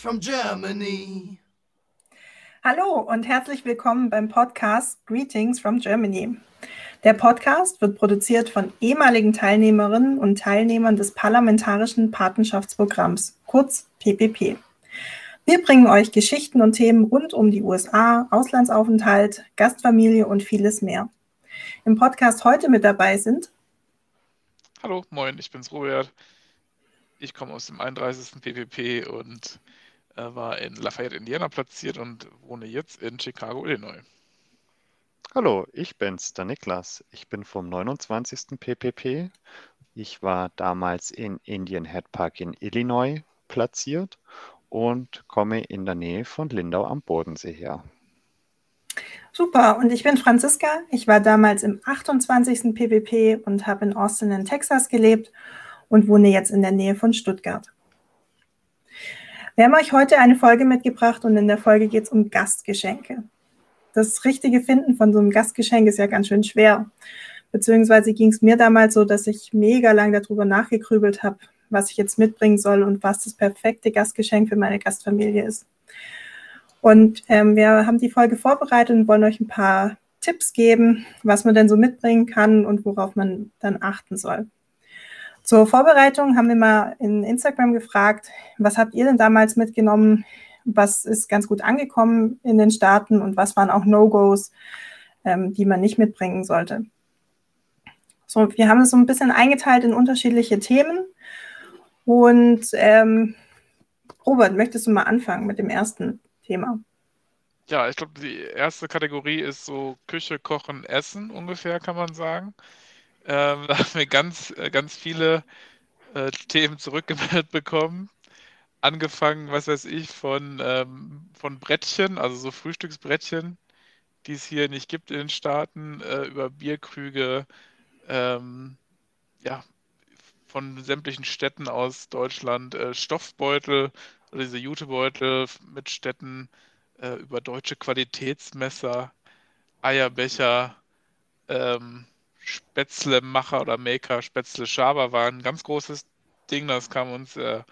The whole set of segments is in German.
from Germany. Hallo und herzlich willkommen beim Podcast Greetings from Germany. Der Podcast wird produziert von ehemaligen Teilnehmerinnen und Teilnehmern des Parlamentarischen Patenschaftsprogramms, kurz PPP. Wir bringen euch Geschichten und Themen rund um die USA, Auslandsaufenthalt, Gastfamilie und vieles mehr. Im Podcast heute mit dabei sind Hallo, moin, ich bin's Robert. Ich komme aus dem 31. PPP und war in Lafayette, Indiana platziert und wohne jetzt in Chicago, Illinois. Hallo, ich bin's, der Niklas. Ich bin vom 29. PPP. Ich war damals in Indian Head Park in Illinois platziert und komme in der Nähe von Lindau am Bodensee her. Super, und ich bin Franziska. Ich war damals im 28. PPP und habe in Austin in Texas gelebt und wohne jetzt in der Nähe von Stuttgart. Wir haben euch heute eine Folge mitgebracht und in der Folge geht es um Gastgeschenke. Das richtige Finden von so einem Gastgeschenk ist ja ganz schön schwer. Beziehungsweise ging es mir damals so, dass ich mega lang darüber nachgegrübelt habe, was ich jetzt mitbringen soll und was das perfekte Gastgeschenk für meine Gastfamilie ist. Und ähm, wir haben die Folge vorbereitet und wollen euch ein paar Tipps geben, was man denn so mitbringen kann und worauf man dann achten soll. Zur Vorbereitung haben wir mal in Instagram gefragt, was habt ihr denn damals mitgenommen? Was ist ganz gut angekommen in den Staaten und was waren auch No-Gos, ähm, die man nicht mitbringen sollte? So, wir haben es so ein bisschen eingeteilt in unterschiedliche Themen. Und ähm, Robert, möchtest du mal anfangen mit dem ersten Thema? Ja, ich glaube, die erste Kategorie ist so Küche, Kochen, Essen ungefähr, kann man sagen. Ähm, da haben wir ganz, äh, ganz viele äh, Themen zurückgemeldet bekommen. Angefangen, was weiß ich, von, ähm, von Brettchen, also so Frühstücksbrettchen, die es hier nicht gibt in den Staaten, äh, über Bierkrüge, ähm, ja, von sämtlichen Städten aus Deutschland, äh, Stoffbeutel, also diese Jutebeutel mit Städten, äh, über deutsche Qualitätsmesser, Eierbecher, ähm, Spätzlemacher oder Maker, Spätzle Schaber war ein ganz großes Ding. Das kam uns, äh,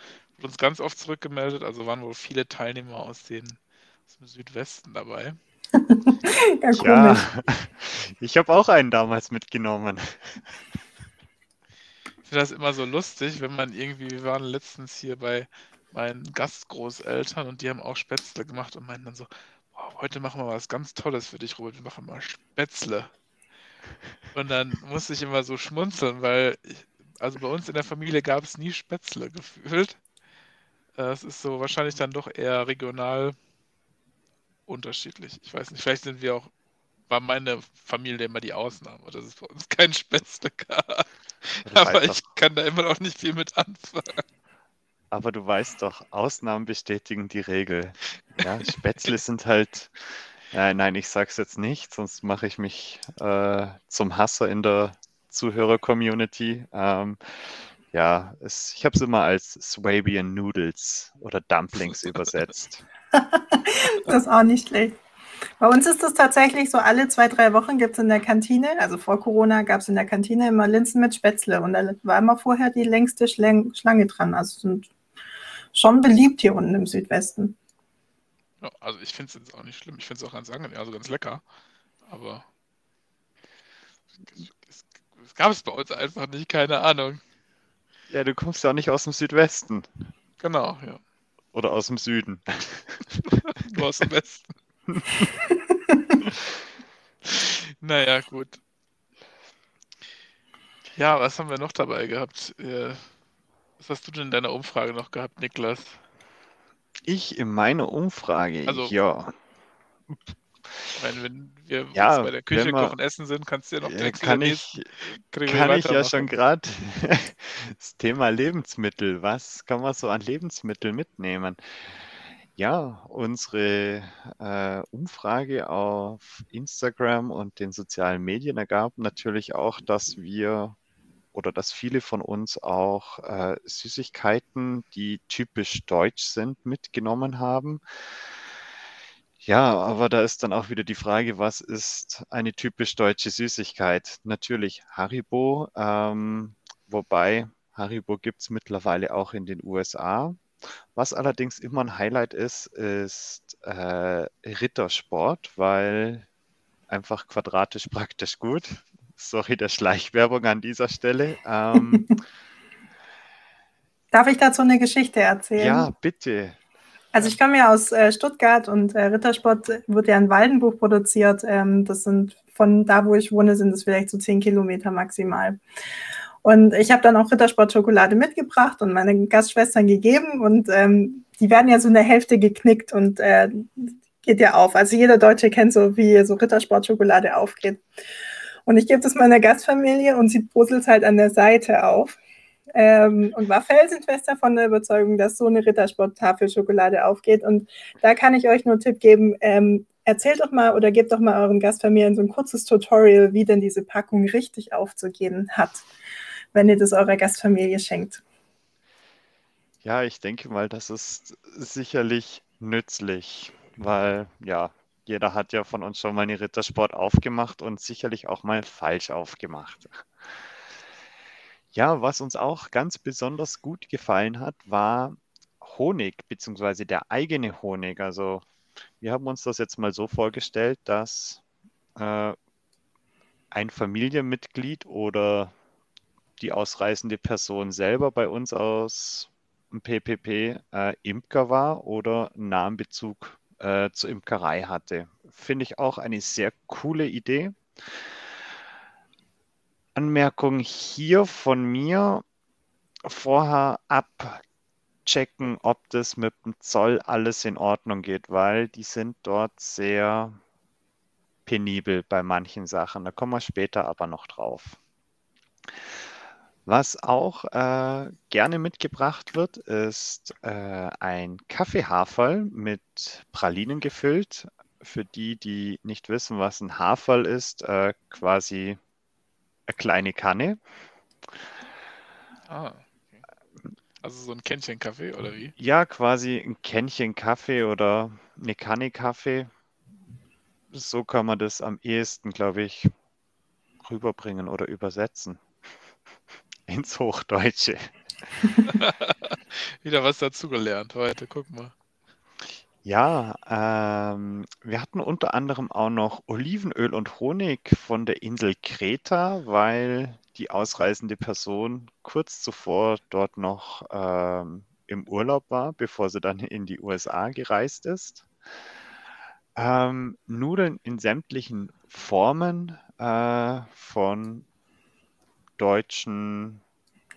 uns ganz oft zurückgemeldet. Also waren wohl viele Teilnehmer aus, den, aus dem Südwesten dabei. ja, ja, ich habe auch einen damals mitgenommen. Ich finde das immer so lustig, wenn man irgendwie, wir waren letztens hier bei meinen Gastgroßeltern und die haben auch Spätzle gemacht und meinten dann so, wow, heute machen wir was ganz Tolles für dich, Robert, wir machen mal Spätzle. Und dann musste ich immer so schmunzeln, weil ich, also bei uns in der Familie gab es nie Spätzle gefühlt. Es ist so wahrscheinlich dann doch eher regional unterschiedlich. Ich weiß nicht, vielleicht sind wir auch, war meine Familie immer die Ausnahme, dass es bei uns kein Spätzle gab. Aber ich kann da immer noch nicht viel mit anfangen. Aber du weißt doch, Ausnahmen bestätigen die Regel. Ja, Spätzle sind halt äh, nein, ich sag's jetzt nicht, sonst mache ich mich äh, zum Hasser in der Zuhörer-Community. Ähm, ja, es, ich habe es immer als Swabian Noodles oder Dumplings übersetzt. das ist auch nicht schlecht. Bei uns ist es tatsächlich so, alle zwei, drei Wochen gibt es in der Kantine, also vor Corona gab es in der Kantine immer Linsen mit Spätzle und da war immer vorher die längste Schlange dran. Also sind schon beliebt hier unten im Südwesten. Ja, also ich finde es jetzt auch nicht schlimm. Ich finde es auch ganz angenehm, also ganz lecker. Aber es, gab es bei uns einfach nicht, keine Ahnung. Ja, du kommst ja auch nicht aus dem Südwesten. Genau, ja. Oder aus dem Süden. Nur aus dem Westen. naja, gut. Ja, was haben wir noch dabei gehabt? Äh, was hast du denn in deiner Umfrage noch gehabt, Niklas? Ich in meiner Umfrage, also, ja. Ich meine, wenn wir ja, bei der Küche wir, kochen essen sind, kannst du ja noch direkt kann ich, kann ich ja schon gerade das Thema Lebensmittel. Was kann man so an Lebensmitteln mitnehmen? Ja, unsere äh, Umfrage auf Instagram und den sozialen Medien ergab natürlich auch, dass wir oder dass viele von uns auch äh, Süßigkeiten, die typisch deutsch sind, mitgenommen haben. Ja, aber da ist dann auch wieder die Frage, was ist eine typisch deutsche Süßigkeit? Natürlich Haribo, ähm, wobei Haribo gibt es mittlerweile auch in den USA. Was allerdings immer ein Highlight ist, ist äh, Rittersport, weil einfach quadratisch praktisch gut. Sorry der Schleichwerbung an dieser Stelle. Ähm, Darf ich dazu eine Geschichte erzählen? Ja, bitte. Also ich komme ja aus äh, Stuttgart und äh, Rittersport wird ja in Waldenbuch produziert. Ähm, das sind von da, wo ich wohne, sind es vielleicht so zehn Kilometer maximal. Und ich habe dann auch Rittersport-Schokolade mitgebracht und meine Gastschwestern gegeben und ähm, die werden ja so in der Hälfte geknickt und äh, geht ja auf. Also jeder Deutsche kennt so, wie so Rittersport-Schokolade aufgeht. Und ich gebe das meiner Gastfamilie und sie puzzelt halt an der Seite auf. Ähm, und war felsenfest davon der Überzeugung, dass so eine Rittersport-Tafel Schokolade aufgeht. Und da kann ich euch nur einen Tipp geben, ähm, erzählt doch mal oder gebt doch mal euren Gastfamilien so ein kurzes Tutorial, wie denn diese Packung richtig aufzugehen hat, wenn ihr das eurer Gastfamilie schenkt. Ja, ich denke mal, das ist sicherlich nützlich weil ja, jeder hat ja von uns schon mal eine Rittersport aufgemacht und sicherlich auch mal falsch aufgemacht. Ja, was uns auch ganz besonders gut gefallen hat, war Honig, beziehungsweise der eigene Honig. Also wir haben uns das jetzt mal so vorgestellt, dass äh, ein Familienmitglied oder die ausreisende Person selber bei uns aus dem PPP äh, Imker war oder einen nahen Bezug äh, zur Imkerei hatte. Finde ich auch eine sehr coole Idee. Anmerkung hier von mir. Vorher abchecken, ob das mit dem Zoll alles in Ordnung geht, weil die sind dort sehr penibel bei manchen Sachen. Da kommen wir später aber noch drauf. Was auch äh, gerne mitgebracht wird, ist äh, ein Kaffeehaferl mit Pralinen gefüllt. Für die, die nicht wissen, was ein Haferl ist, äh, quasi eine kleine Kanne. Ah, okay. Also so ein Kännchen Kaffee oder wie? Ja, quasi ein Kännchen Kaffee oder eine Kanne Kaffee. So kann man das am ehesten, glaube ich, rüberbringen oder übersetzen ins Hochdeutsche. Wieder was dazugelernt heute, guck mal. Ja, ähm, wir hatten unter anderem auch noch Olivenöl und Honig von der Insel Kreta, weil die ausreisende Person kurz zuvor dort noch ähm, im Urlaub war, bevor sie dann in die USA gereist ist. Ähm, Nudeln in sämtlichen Formen äh, von deutschen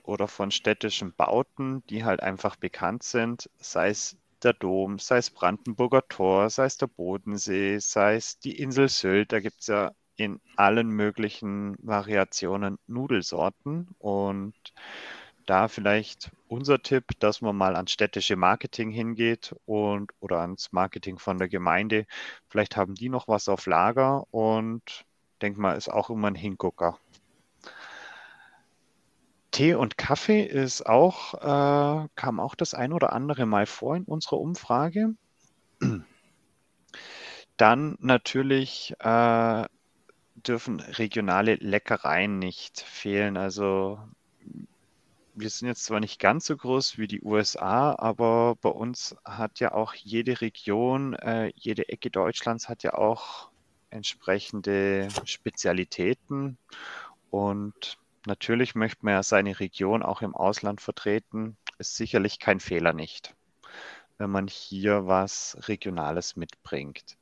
oder von städtischen Bauten, die halt einfach bekannt sind, sei es der Dom, sei es Brandenburger Tor, sei es der Bodensee, sei es die Insel Sylt. Da gibt es ja in allen möglichen Variationen Nudelsorten. Und da vielleicht unser Tipp, dass man mal ans städtische Marketing hingeht und oder ans Marketing von der Gemeinde. Vielleicht haben die noch was auf Lager und denk mal, ist auch immer ein Hingucker. Tee und Kaffee ist auch, äh, kam auch das ein oder andere Mal vor in unserer Umfrage. Dann natürlich äh, dürfen regionale Leckereien nicht fehlen. Also wir sind jetzt zwar nicht ganz so groß wie die USA, aber bei uns hat ja auch jede Region, äh, jede Ecke Deutschlands hat ja auch entsprechende Spezialitäten. Und Natürlich möchte man ja seine Region auch im Ausland vertreten. Ist sicherlich kein Fehler nicht, wenn man hier was Regionales mitbringt.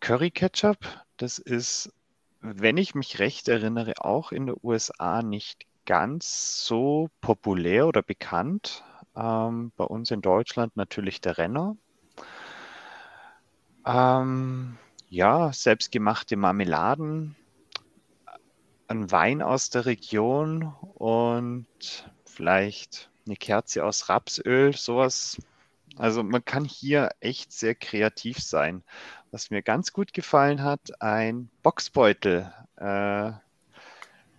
Curry Ketchup, das ist, wenn ich mich recht erinnere, auch in den USA nicht ganz so populär oder bekannt. Ähm, bei uns in Deutschland natürlich der Renner. Ähm, ja, selbstgemachte Marmeladen ein Wein aus der Region und vielleicht eine Kerze aus Rapsöl, sowas. Also man kann hier echt sehr kreativ sein. Was mir ganz gut gefallen hat, ein Boxbeutel. Äh,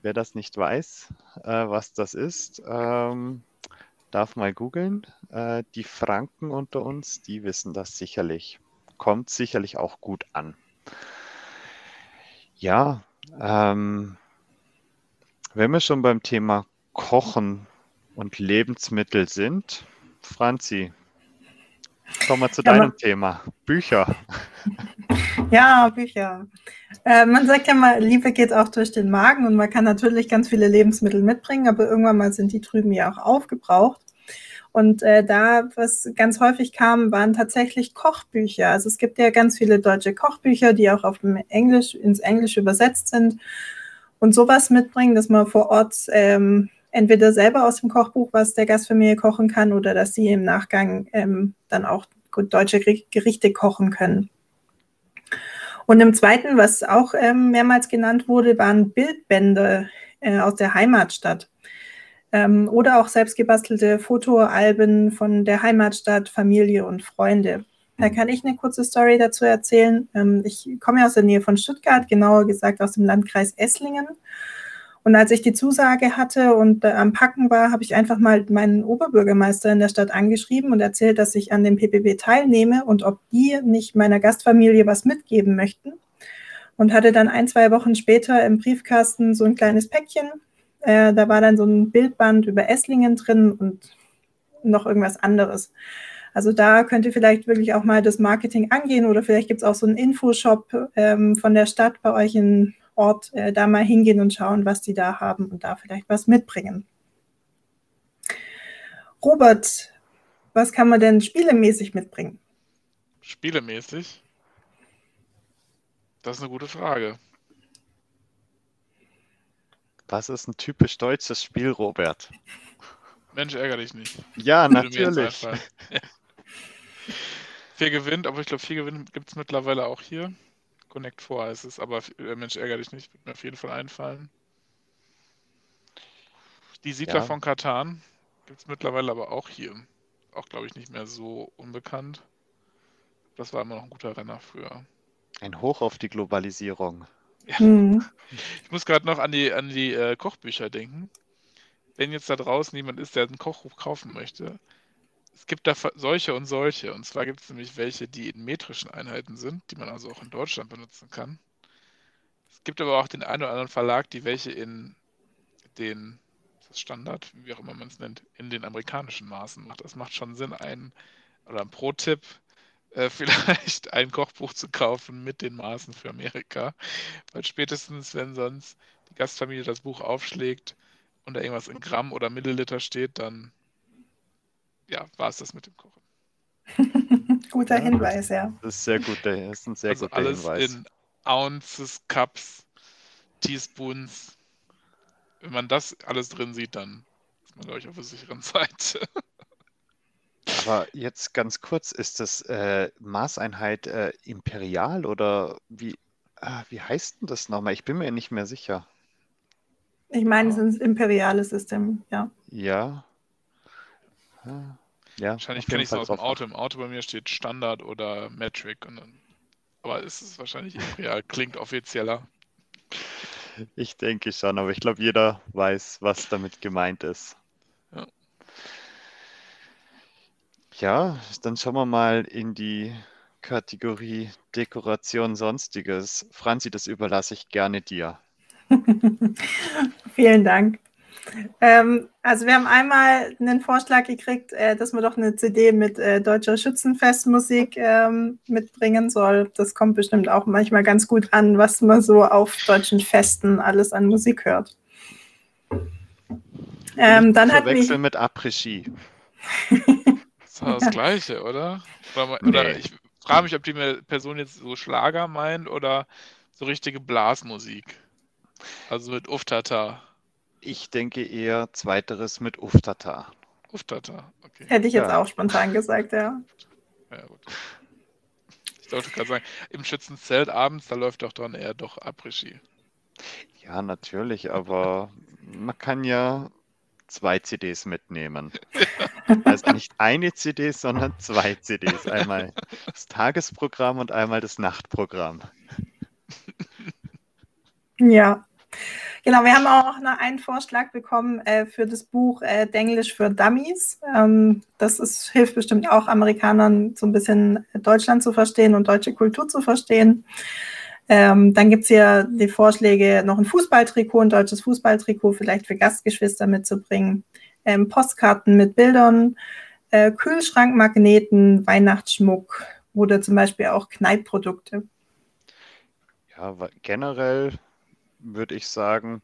wer das nicht weiß, äh, was das ist, ähm, darf mal googeln. Äh, die Franken unter uns, die wissen das sicherlich. Kommt sicherlich auch gut an. Ja, ähm, wenn wir schon beim Thema Kochen und Lebensmittel sind, Franzi, kommen wir zu ja, deinem Thema. Bücher. Ja, Bücher. Äh, man sagt ja mal, Liebe geht auch durch den Magen und man kann natürlich ganz viele Lebensmittel mitbringen, aber irgendwann mal sind die drüben ja auch aufgebraucht. Und äh, da, was ganz häufig kam, waren tatsächlich Kochbücher. Also es gibt ja ganz viele deutsche Kochbücher, die auch auf Englisch, ins Englische übersetzt sind. Und sowas mitbringen, dass man vor Ort ähm, entweder selber aus dem Kochbuch was der Gastfamilie kochen kann oder dass sie im Nachgang ähm, dann auch deutsche Gerichte kochen können. Und im zweiten, was auch ähm, mehrmals genannt wurde, waren Bildbände äh, aus der Heimatstadt. Ähm, oder auch selbstgebastelte Fotoalben von der Heimatstadt, Familie und Freunde. Da kann ich eine kurze Story dazu erzählen. Ähm, ich komme ja aus der Nähe von Stuttgart, genauer gesagt aus dem Landkreis Esslingen. Und als ich die Zusage hatte und äh, am Packen war, habe ich einfach mal meinen Oberbürgermeister in der Stadt angeschrieben und erzählt, dass ich an dem PPB teilnehme und ob die nicht meiner Gastfamilie was mitgeben möchten. Und hatte dann ein, zwei Wochen später im Briefkasten so ein kleines Päckchen äh, da war dann so ein Bildband über Esslingen drin und noch irgendwas anderes. Also da könnt ihr vielleicht wirklich auch mal das Marketing angehen oder vielleicht gibt es auch so einen Infoshop ähm, von der Stadt bei euch im Ort, äh, da mal hingehen und schauen, was die da haben und da vielleicht was mitbringen. Robert, was kann man denn spielemäßig mitbringen? Spielemäßig? Das ist eine gute Frage. Was ist ein typisch deutsches Spiel, Robert? Mensch, ärgere dich nicht. Ja, natürlich. vier gewinnt, aber ich glaube, vier gewinnt gibt es mittlerweile auch hier. Connect 4 heißt es, aber äh, Mensch, ärgere dich nicht, wird mir auf jeden Fall einfallen. Die Siedler ja. von Katan gibt es mittlerweile aber auch hier. Auch, glaube ich, nicht mehr so unbekannt. Das war immer noch ein guter Renner früher. Ein Hoch auf die Globalisierung. Ja. Mhm. Ich muss gerade noch an die, an die äh, Kochbücher denken. Wenn jetzt da draußen jemand ist, der ein Kochbuch kaufen möchte, es gibt da solche und solche. Und zwar gibt es nämlich welche, die in metrischen Einheiten sind, die man also auch in Deutschland benutzen kann. Es gibt aber auch den einen oder anderen Verlag, die welche in den Standard, wie auch immer man es nennt, in den amerikanischen Maßen macht. Das macht schon Sinn, ein oder ein Pro-Tipp, äh, vielleicht ein Kochbuch zu kaufen mit den Maßen für Amerika. Weil spätestens, wenn sonst die Gastfamilie das Buch aufschlägt und da irgendwas in Gramm oder Milliliter steht, dann ja, war es das mit dem Kochen. guter ja, Hinweis, ja. Das ist sehr gut, das ist ein sehr also guter alles Hinweis. in Ounces, Cups, Teaspoons. Wenn man das alles drin sieht, dann ist man, glaube ich, auf der sicheren Seite. Aber jetzt ganz kurz, ist das äh, Maßeinheit äh, imperial oder wie, ah, wie heißt denn das nochmal? Ich bin mir nicht mehr sicher. Ich meine, es ist ein imperiales System, ja. Ja. Ja. Wahrscheinlich kenne ich es aus dem Auto. Im Auto bei mir steht Standard oder Metric. Und dann, aber ist es wahrscheinlich imperial, klingt offizieller. Ich denke schon, aber ich glaube, jeder weiß, was damit gemeint ist. Ja, dann schauen wir mal in die Kategorie Dekoration Sonstiges. Franzi, das überlasse ich gerne dir. Vielen Dank. Ähm, also wir haben einmal einen Vorschlag gekriegt, äh, dass man doch eine CD mit äh, deutscher Schützenfestmusik ähm, mitbringen soll. Das kommt bestimmt auch manchmal ganz gut an, was man so auf deutschen Festen alles an Musik hört. Ähm, dann hat mich... mit Après-Ski. Das war das Gleiche, oder? Oder, oder nee. ich frage mich, ob die Person jetzt so Schlager meint oder so richtige Blasmusik. Also mit Uftata. Ich denke eher zweiteres mit Uftata. Uftata, okay. Hätte ich jetzt ja. auch spontan gesagt, ja. Ja, gut. Ich sollte gerade sagen, im Schützenzelt abends, da läuft doch dann eher doch Après-Ski. Ja, natürlich, aber man kann ja zwei CDs mitnehmen. Also nicht eine CD, sondern zwei CDs. Einmal das Tagesprogramm und einmal das Nachtprogramm. Ja. Genau, wir haben auch noch einen Vorschlag bekommen äh, für das Buch äh, Denglisch für Dummies. Ähm, das ist, hilft bestimmt auch Amerikanern, so ein bisschen Deutschland zu verstehen und deutsche Kultur zu verstehen. Ähm, dann gibt es hier die Vorschläge, noch ein Fußballtrikot, ein deutsches Fußballtrikot vielleicht für Gastgeschwister mitzubringen, ähm, Postkarten mit Bildern, äh, Kühlschrankmagneten, Weihnachtsschmuck oder zum Beispiel auch Kneipprodukte. Ja, generell würde ich sagen,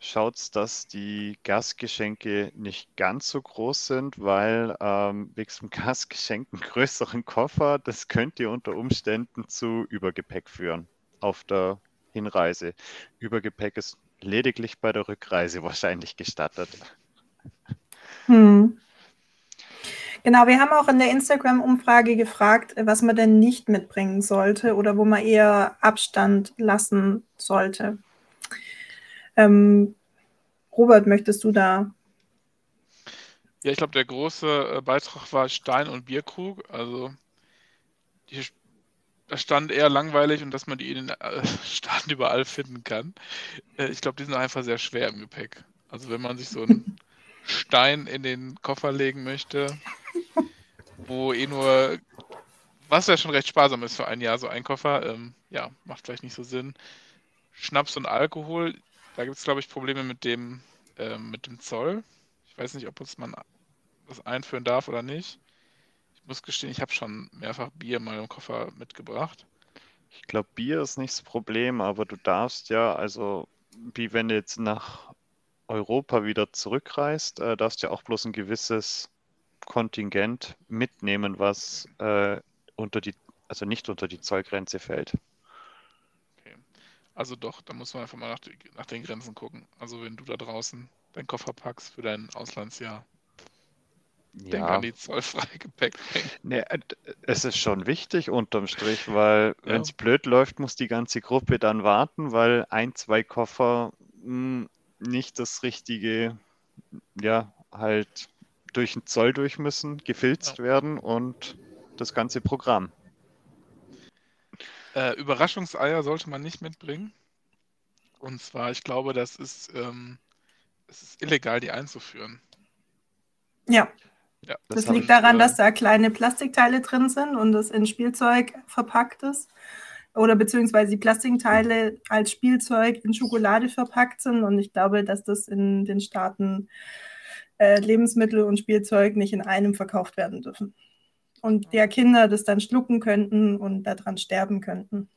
schaut, dass die Gastgeschenke nicht ganz so groß sind, weil ähm, wegen dem Gastgeschenk einen größeren Koffer, das könnte unter Umständen zu Übergepäck führen auf der Hinreise. Übergepäck ist lediglich bei der Rückreise wahrscheinlich gestattet. Hm. Genau, wir haben auch in der Instagram-Umfrage gefragt, was man denn nicht mitbringen sollte oder wo man eher Abstand lassen sollte. Ähm, Robert, möchtest du da? Ja, ich glaube, der große äh, Beitrag war Stein- und Bierkrug. Also die, da stand eher langweilig und dass man die in den äh, Staaten überall finden kann. Äh, ich glaube, die sind einfach sehr schwer im Gepäck. Also wenn man sich so einen Stein in den Koffer legen möchte, wo eh nur, was ja schon recht sparsam ist für ein Jahr, so ein Koffer, ähm, ja, macht vielleicht nicht so Sinn. Schnaps und Alkohol, da gibt es, glaube ich, Probleme mit dem, äh, mit dem Zoll. Ich weiß nicht, ob uns man das einführen darf oder nicht. Ich muss gestehen, ich habe schon mehrfach Bier mal im Koffer mitgebracht. Ich glaube, Bier ist nicht das Problem, aber du darfst ja, also wie wenn du jetzt nach Europa wieder zurückreist, äh, darfst du ja auch bloß ein gewisses Kontingent mitnehmen, was äh, unter die, also nicht unter die Zollgrenze fällt. Also doch, da muss man einfach mal nach, nach, den Grenzen gucken. Also wenn du da draußen deinen Koffer packst für dein Auslandsjahr, ja. denk an die zollfreie Gepäckmenge. Nee, äh, es ist schon wichtig unterm Strich, weil ja. wenn es blöd läuft, muss die ganze Gruppe dann warten, weil ein, zwei Koffer mh, hm, nicht das richtige, ja, halt durch den Zoll durch müssen, gefilzt ja. werden und das ganze Programm. Äh, Überraschungseier sollte man nicht mitbringen. Und zwar, ich glaube, das ist, ähm, es ist illegal, die einzuführen. Ja. ja das, das liegt ich, daran, äh, dass da kleine Plastikteile drin sind und es in Spielzeug verpackt ist. Oder beziehungsweise die Plastikteile als Spielzeug in Schokolade verpackt sind. Und ich glaube, dass das in den Staaten äh, Lebensmittel und Spielzeug nicht in einem verkauft werden dürfen und der Kinder das dann schlucken könnten und daran sterben könnten.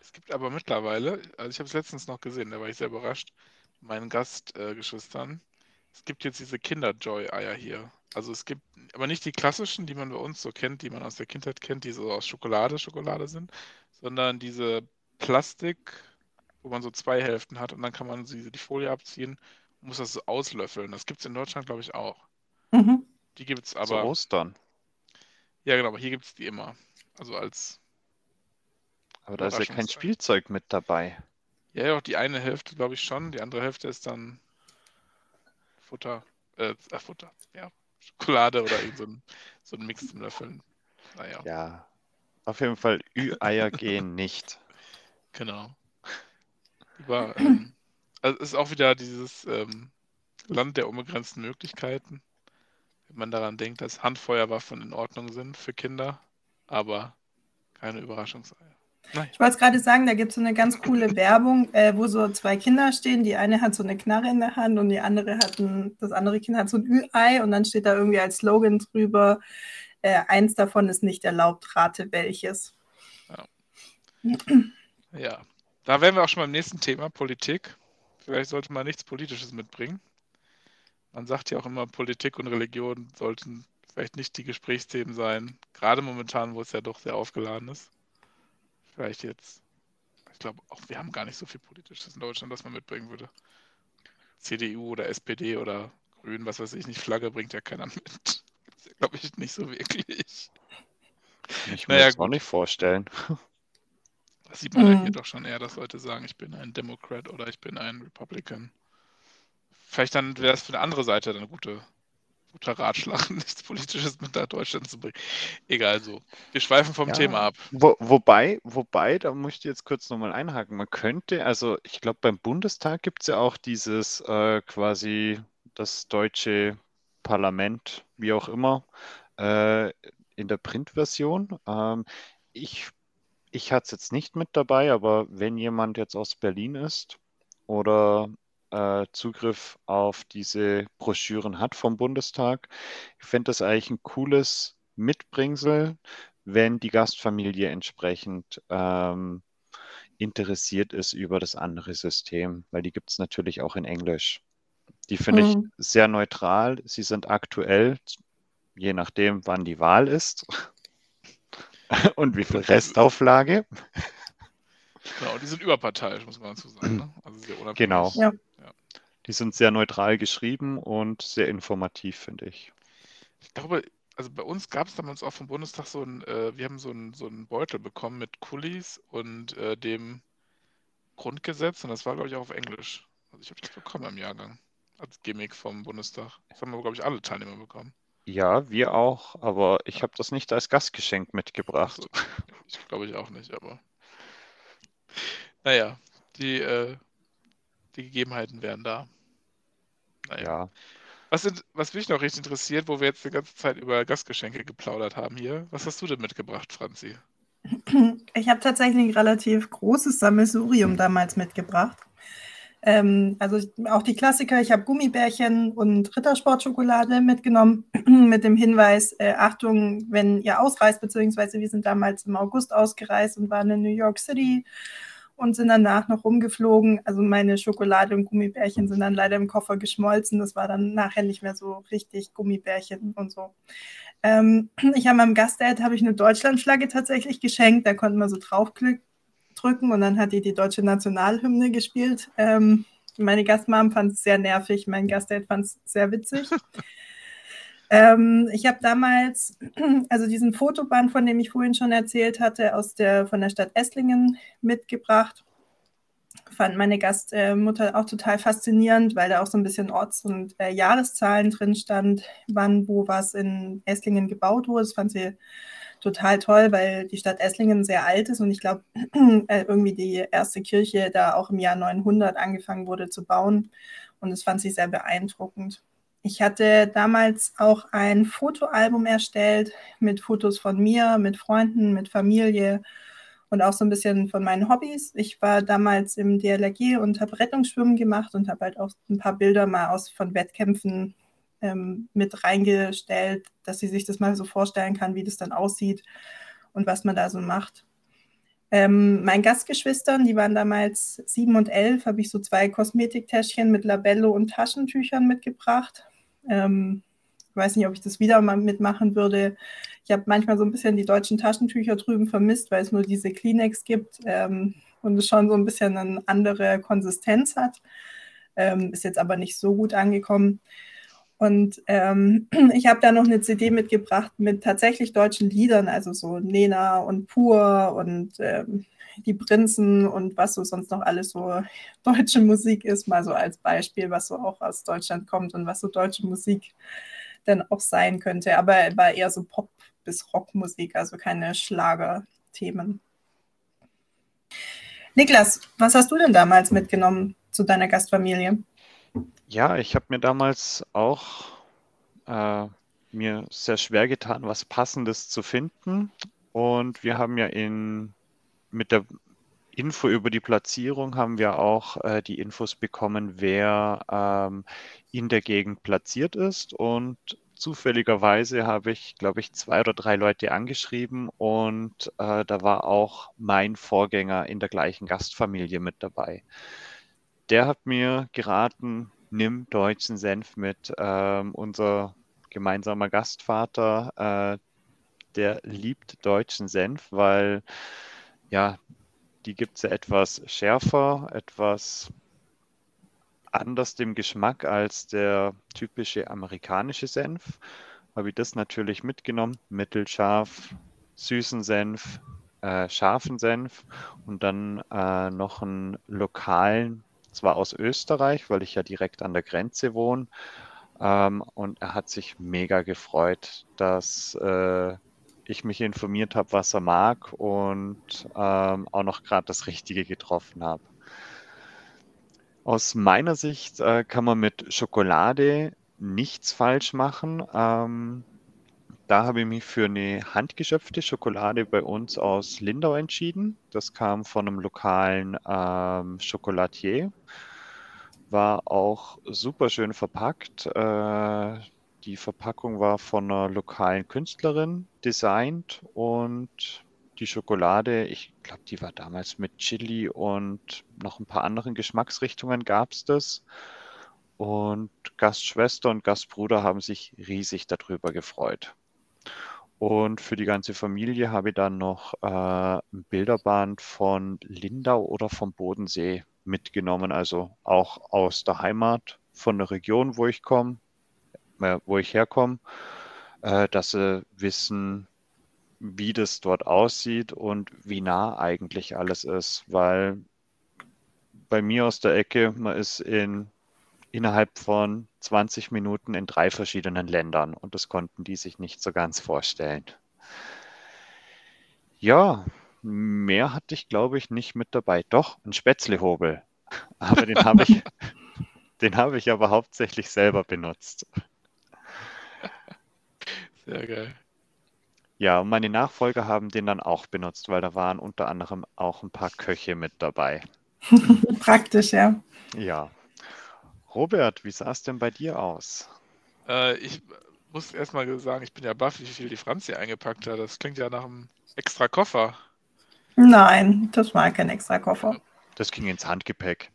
Es gibt aber mittlerweile, also ich habe es letztens noch gesehen, da war ich sehr überrascht, meinen Gastgeschwistern. Äh, es gibt jetzt diese Kinder-Joy-Eier hier. Also es gibt aber nicht die klassischen, die man bei uns so kennt, die man aus der Kindheit kennt, die so aus Schokolade, Schokolade sind, sondern diese Plastik, wo man so zwei Hälften hat und dann kann man die Folie abziehen und muss das so auslöffeln. Das gibt es in Deutschland, glaube ich, auch. Mhm. Die gibt es aber. Zu Ostern. Ja, genau, aber hier gibt es die immer. Also als. Aber da ist ja kein Spielzeug mit dabei. Ja, ja, die eine Hälfte glaube ich schon. Die andere Hälfte ist dann Futter. Äh, äh Futter. Ja. Schokolade oder so ein, so ein Mix zum Löffeln. Naja. Ja. Auf jeden Fall, Ü-Eier gehen nicht. Genau. Über, ähm, also es ist auch wieder dieses ähm, Land der unbegrenzten Möglichkeiten wenn man daran denkt, dass Handfeuerwaffen in Ordnung sind für Kinder, aber keine Überraschungseier. Ich wollte gerade sagen, da gibt es so eine ganz coole Werbung, äh, wo so zwei Kinder stehen. Die eine hat so eine Knarre in der Hand und die andere hat ein, das andere Kind hat so ein Ü-Ei und dann steht da irgendwie als Slogan drüber, äh, eins davon ist nicht erlaubt, rate welches. Ja. ja, da wären wir auch schon beim nächsten Thema, Politik. Vielleicht sollte man nichts Politisches mitbringen. Man sagt ja auch immer, Politik und Religion sollten vielleicht nicht die Gesprächsthemen sein. Gerade momentan, wo es ja doch sehr aufgeladen ist. Vielleicht jetzt. Ich glaube, auch wir haben gar nicht so viel Politisches in Deutschland, was man mitbringen würde. CDU oder SPD oder Grün, was weiß ich nicht, Flagge bringt ja keiner mit. Ja, glaube ich, nicht so wirklich. Ich naja, mir das auch nicht vorstellen. Das sieht man mhm. ja hier doch schon eher, dass Leute sagen, ich bin ein Democrat oder ich bin ein Republican. Vielleicht dann wäre es für eine andere Seite dann ein gute, guter Ratschlag, nichts Politisches mit nach Deutschland zu bringen. Egal so. Wir schweifen vom ja, Thema ab. Wo, wobei, wobei, da muss ich jetzt kurz nochmal einhaken. Man könnte, also ich glaube, beim Bundestag gibt es ja auch dieses äh, quasi das deutsche Parlament, wie auch immer, äh, in der Printversion. Ähm, ich ich hatte es jetzt nicht mit dabei, aber wenn jemand jetzt aus Berlin ist oder äh, Zugriff auf diese Broschüren hat vom Bundestag. Ich fände das eigentlich ein cooles Mitbringsel, wenn die Gastfamilie entsprechend ähm, interessiert ist über das andere System, weil die gibt es natürlich auch in Englisch. Die finde mhm. ich sehr neutral. Sie sind aktuell, je nachdem, wann die Wahl ist und wie viel Restauflage. Genau, die sind überparteiisch, muss man dazu sagen. Ne? Also genau. Ja. Die sind sehr neutral geschrieben und sehr informativ, finde ich. Ich glaube, also bei uns gab es damals auch vom Bundestag so ein, äh, wir haben so einen so Beutel bekommen mit Kulis und äh, dem Grundgesetz und das war, glaube ich, auch auf Englisch. Also ich habe das bekommen im Jahrgang als Gimmick vom Bundestag. Das haben wir, glaube ich, alle Teilnehmer bekommen. Ja, wir auch, aber ich habe das nicht als Gastgeschenk mitgebracht. Also, ich glaube ich auch nicht, aber naja, die, äh, die Gegebenheiten wären da. Naja. Ja. Was, sind, was mich noch richtig interessiert, wo wir jetzt die ganze Zeit über Gastgeschenke geplaudert haben hier, was hast du denn mitgebracht, Franzi? Ich habe tatsächlich ein relativ großes Sammelsurium damals mitgebracht. Ähm, also auch die Klassiker, ich habe Gummibärchen und Rittersportschokolade mitgenommen mit dem Hinweis, äh, Achtung, wenn ihr ausreist, beziehungsweise wir sind damals im August ausgereist und waren in New York City und sind danach noch rumgeflogen. Also meine Schokolade und Gummibärchen sind dann leider im Koffer geschmolzen. Das war dann nachher nicht mehr so richtig Gummibärchen und so. Ähm, ich habe meinem Gastdad habe ich eine Deutschlandflagge tatsächlich geschenkt. Da konnten wir so draufdrücken und dann hat die die deutsche Nationalhymne gespielt. Ähm, meine Gastmam fand es sehr nervig, mein Gastdad fand es sehr witzig. Ähm, ich habe damals, also diesen Fotoband, von dem ich vorhin schon erzählt hatte, aus der, von der Stadt Esslingen mitgebracht. Fand meine Gastmutter auch total faszinierend, weil da auch so ein bisschen Orts- und äh, Jahreszahlen drin stand, wann, wo was in Esslingen gebaut wurde. Das fand sie total toll, weil die Stadt Esslingen sehr alt ist und ich glaube, äh, irgendwie die erste Kirche da auch im Jahr 900 angefangen wurde zu bauen. Und das fand sie sehr beeindruckend. Ich hatte damals auch ein Fotoalbum erstellt mit Fotos von mir, mit Freunden, mit Familie und auch so ein bisschen von meinen Hobbys. Ich war damals im DLRG und habe Rettungsschwimmen gemacht und habe halt auch ein paar Bilder mal aus von Wettkämpfen ähm, mit reingestellt, dass sie sich das mal so vorstellen kann, wie das dann aussieht und was man da so macht. Ähm, meinen Gastgeschwistern, die waren damals sieben und elf, habe ich so zwei Kosmetiktäschchen mit Labello und Taschentüchern mitgebracht. Ähm, ich weiß nicht, ob ich das wieder mal mitmachen würde. Ich habe manchmal so ein bisschen die deutschen Taschentücher drüben vermisst, weil es nur diese Kleenex gibt ähm, und es schon so ein bisschen eine andere Konsistenz hat. Ähm, ist jetzt aber nicht so gut angekommen. Und ähm, ich habe da noch eine CD mitgebracht mit tatsächlich deutschen Liedern, also so Nena und Pur und ähm, die Prinzen und was so sonst noch alles so deutsche Musik ist, mal so als Beispiel, was so auch aus Deutschland kommt und was so deutsche Musik dann auch sein könnte. Aber war eher so Pop- bis Rockmusik, also keine Schlagerthemen. Niklas, was hast du denn damals mitgenommen zu deiner Gastfamilie? Ja, ich habe mir damals auch äh, mir sehr schwer getan, was Passendes zu finden. Und wir haben ja in mit der Info über die Platzierung haben wir auch äh, die Infos bekommen, wer ähm, in der Gegend platziert ist. Und zufälligerweise habe ich, glaube ich, zwei oder drei Leute angeschrieben und äh, da war auch mein Vorgänger in der gleichen Gastfamilie mit dabei. Der hat mir geraten, nimm deutschen Senf mit. Ähm, unser gemeinsamer Gastvater, äh, der liebt deutschen Senf, weil ja, die gibt es ja etwas schärfer, etwas anders dem Geschmack als der typische amerikanische Senf. Habe ich das natürlich mitgenommen, mittelscharf, süßen Senf, äh, scharfen Senf und dann äh, noch einen lokalen, zwar aus Österreich, weil ich ja direkt an der Grenze wohne. Ähm, und er hat sich mega gefreut, dass äh, ich mich informiert habe, was er mag und ähm, auch noch gerade das Richtige getroffen habe. Aus meiner Sicht äh, kann man mit Schokolade nichts falsch machen. Ähm, da habe ich mich für eine handgeschöpfte Schokolade bei uns aus Lindau entschieden. Das kam von einem lokalen ähm, Schokolatier. war auch super schön verpackt. Äh, die Verpackung war von einer lokalen Künstlerin designt und die Schokolade, ich glaube, die war damals mit Chili und noch ein paar anderen Geschmacksrichtungen gab es das. Und Gastschwester und Gastbruder haben sich riesig darüber gefreut. Und für die ganze Familie habe ich dann noch äh, ein Bilderband von Lindau oder vom Bodensee mitgenommen, also auch aus der Heimat, von der Region, wo ich komme, wo ich herkomme, äh, dass sie wissen, wie das dort aussieht und wie nah eigentlich alles ist, weil bei mir aus der Ecke, man ist in innerhalb von 20 Minuten in drei verschiedenen Ländern und das konnten die sich nicht so ganz vorstellen. Ja, mehr hatte ich, glaube ich, nicht mit dabei. Doch, ein Spätzlehobel. Aber den habe ich, den habe ich aber hauptsächlich selber benutzt. Sehr geil. Ja, und meine Nachfolger haben den dann auch benutzt, weil da waren unter anderem auch ein paar Köche mit dabei. Praktisch, ja. Ja. Robert, wie sah es denn bei dir aus? Äh, ich muss erstmal sagen, ich bin ja baff, wie viel die Franzi eingepackt hat. Das klingt ja nach einem extra Koffer. Nein, das war kein extra Koffer. Das ging ins Handgepäck.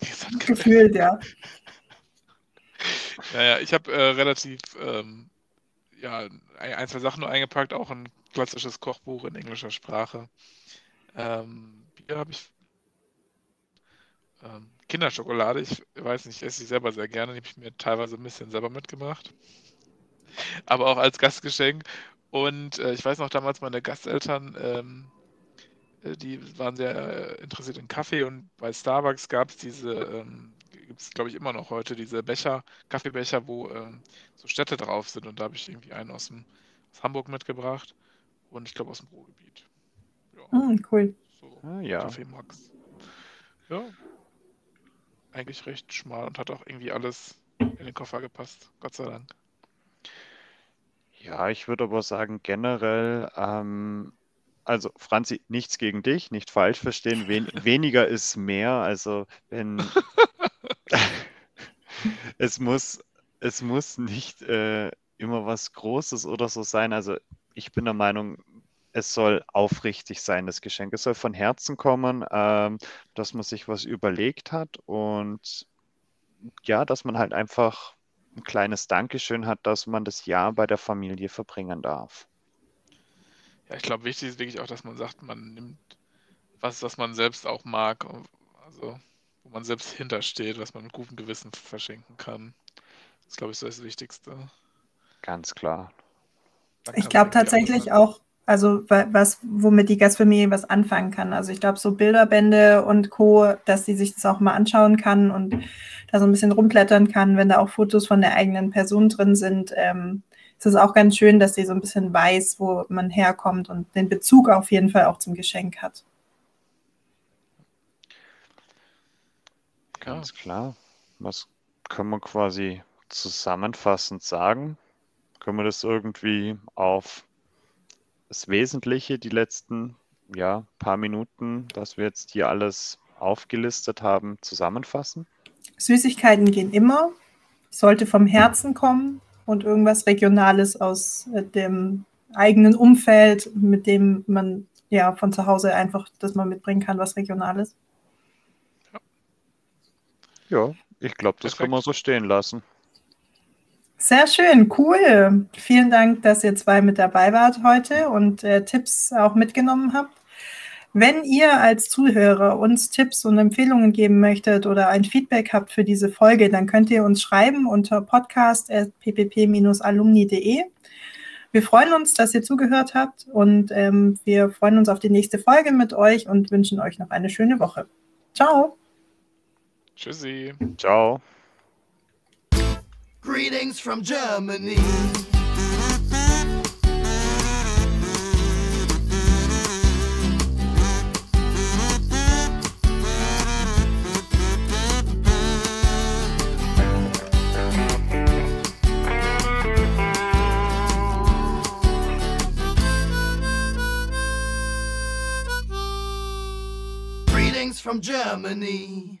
Gefühlt, ja. Naja, ich habe äh, relativ ähm, ja, ein, zwei Sachen nur eingepackt, auch ein klassisches Kochbuch in englischer Sprache. Ähm, Bier habe ich. Ähm, Kinderschokolade, ich weiß nicht, ich esse sie selber sehr gerne, die habe ich mir teilweise ein bisschen selber mitgemacht. Aber auch als Gastgeschenk. Und äh, ich weiß noch damals, meine Gasteltern, ähm, äh, die waren sehr äh, interessiert in Kaffee und bei Starbucks gab es diese ähm, gibt es, glaube ich, immer noch heute diese Becher, Kaffeebecher, wo ähm, so Städte drauf sind. Und da habe ich irgendwie einen aus, dem, aus Hamburg mitgebracht und ich glaube aus dem Ruhrgebiet. Ja. Mm, cool. So, ah, ja. Kaffee Max. Ja. Eigentlich recht schmal und hat auch irgendwie alles in den Koffer gepasst. Gott sei Dank. Ja, ich würde aber sagen, generell, ähm, also Franzi, nichts gegen dich, nicht falsch verstehen, wen weniger ist mehr. Also wenn es muss, es muss nicht äh, immer was Großes oder so sein. Also ich bin der Meinung, es soll aufrichtig sein, das Geschenk. Es soll von Herzen kommen, ähm, dass man sich was überlegt hat und ja, dass man halt einfach ein kleines Dankeschön hat, dass man das Jahr bei der Familie verbringen darf. Ja, ich glaube, wichtig ist wirklich auch, dass man sagt, man nimmt was, was man selbst auch mag. Also wo man selbst hintersteht, was man mit gutem Gewissen verschenken kann. Das ist, glaube ich, so das Wichtigste. Ganz klar. Ich glaube tatsächlich auch, also was, womit die Gastfamilie was anfangen kann. Also ich glaube, so Bilderbände und Co., dass sie sich das auch mal anschauen kann und da so ein bisschen rumblättern kann, wenn da auch Fotos von der eigenen Person drin sind. Ähm, ist es auch ganz schön, dass sie so ein bisschen weiß, wo man herkommt und den Bezug auf jeden Fall auch zum Geschenk hat. Ganz klar. Was können wir quasi zusammenfassend sagen? Können wir das irgendwie auf das Wesentliche, die letzten ja, paar Minuten, dass wir jetzt hier alles aufgelistet haben, zusammenfassen? Süßigkeiten gehen immer, sollte vom Herzen kommen und irgendwas Regionales aus äh, dem eigenen Umfeld, mit dem man ja von zu Hause einfach das man mitbringen kann, was Regionales. Ja, ich glaube, das Perfekt. können wir so stehen lassen. Sehr schön, cool. Vielen Dank, dass ihr zwei mit dabei wart heute und äh, Tipps auch mitgenommen habt. Wenn ihr als Zuhörer uns Tipps und Empfehlungen geben möchtet oder ein Feedback habt für diese Folge, dann könnt ihr uns schreiben unter podcast.ppp-alumni.de. Wir freuen uns, dass ihr zugehört habt und ähm, wir freuen uns auf die nächste Folge mit euch und wünschen euch noch eine schöne Woche. Ciao. Tschüssi. Ciao. Greetings from Germany. Greetings from Germany.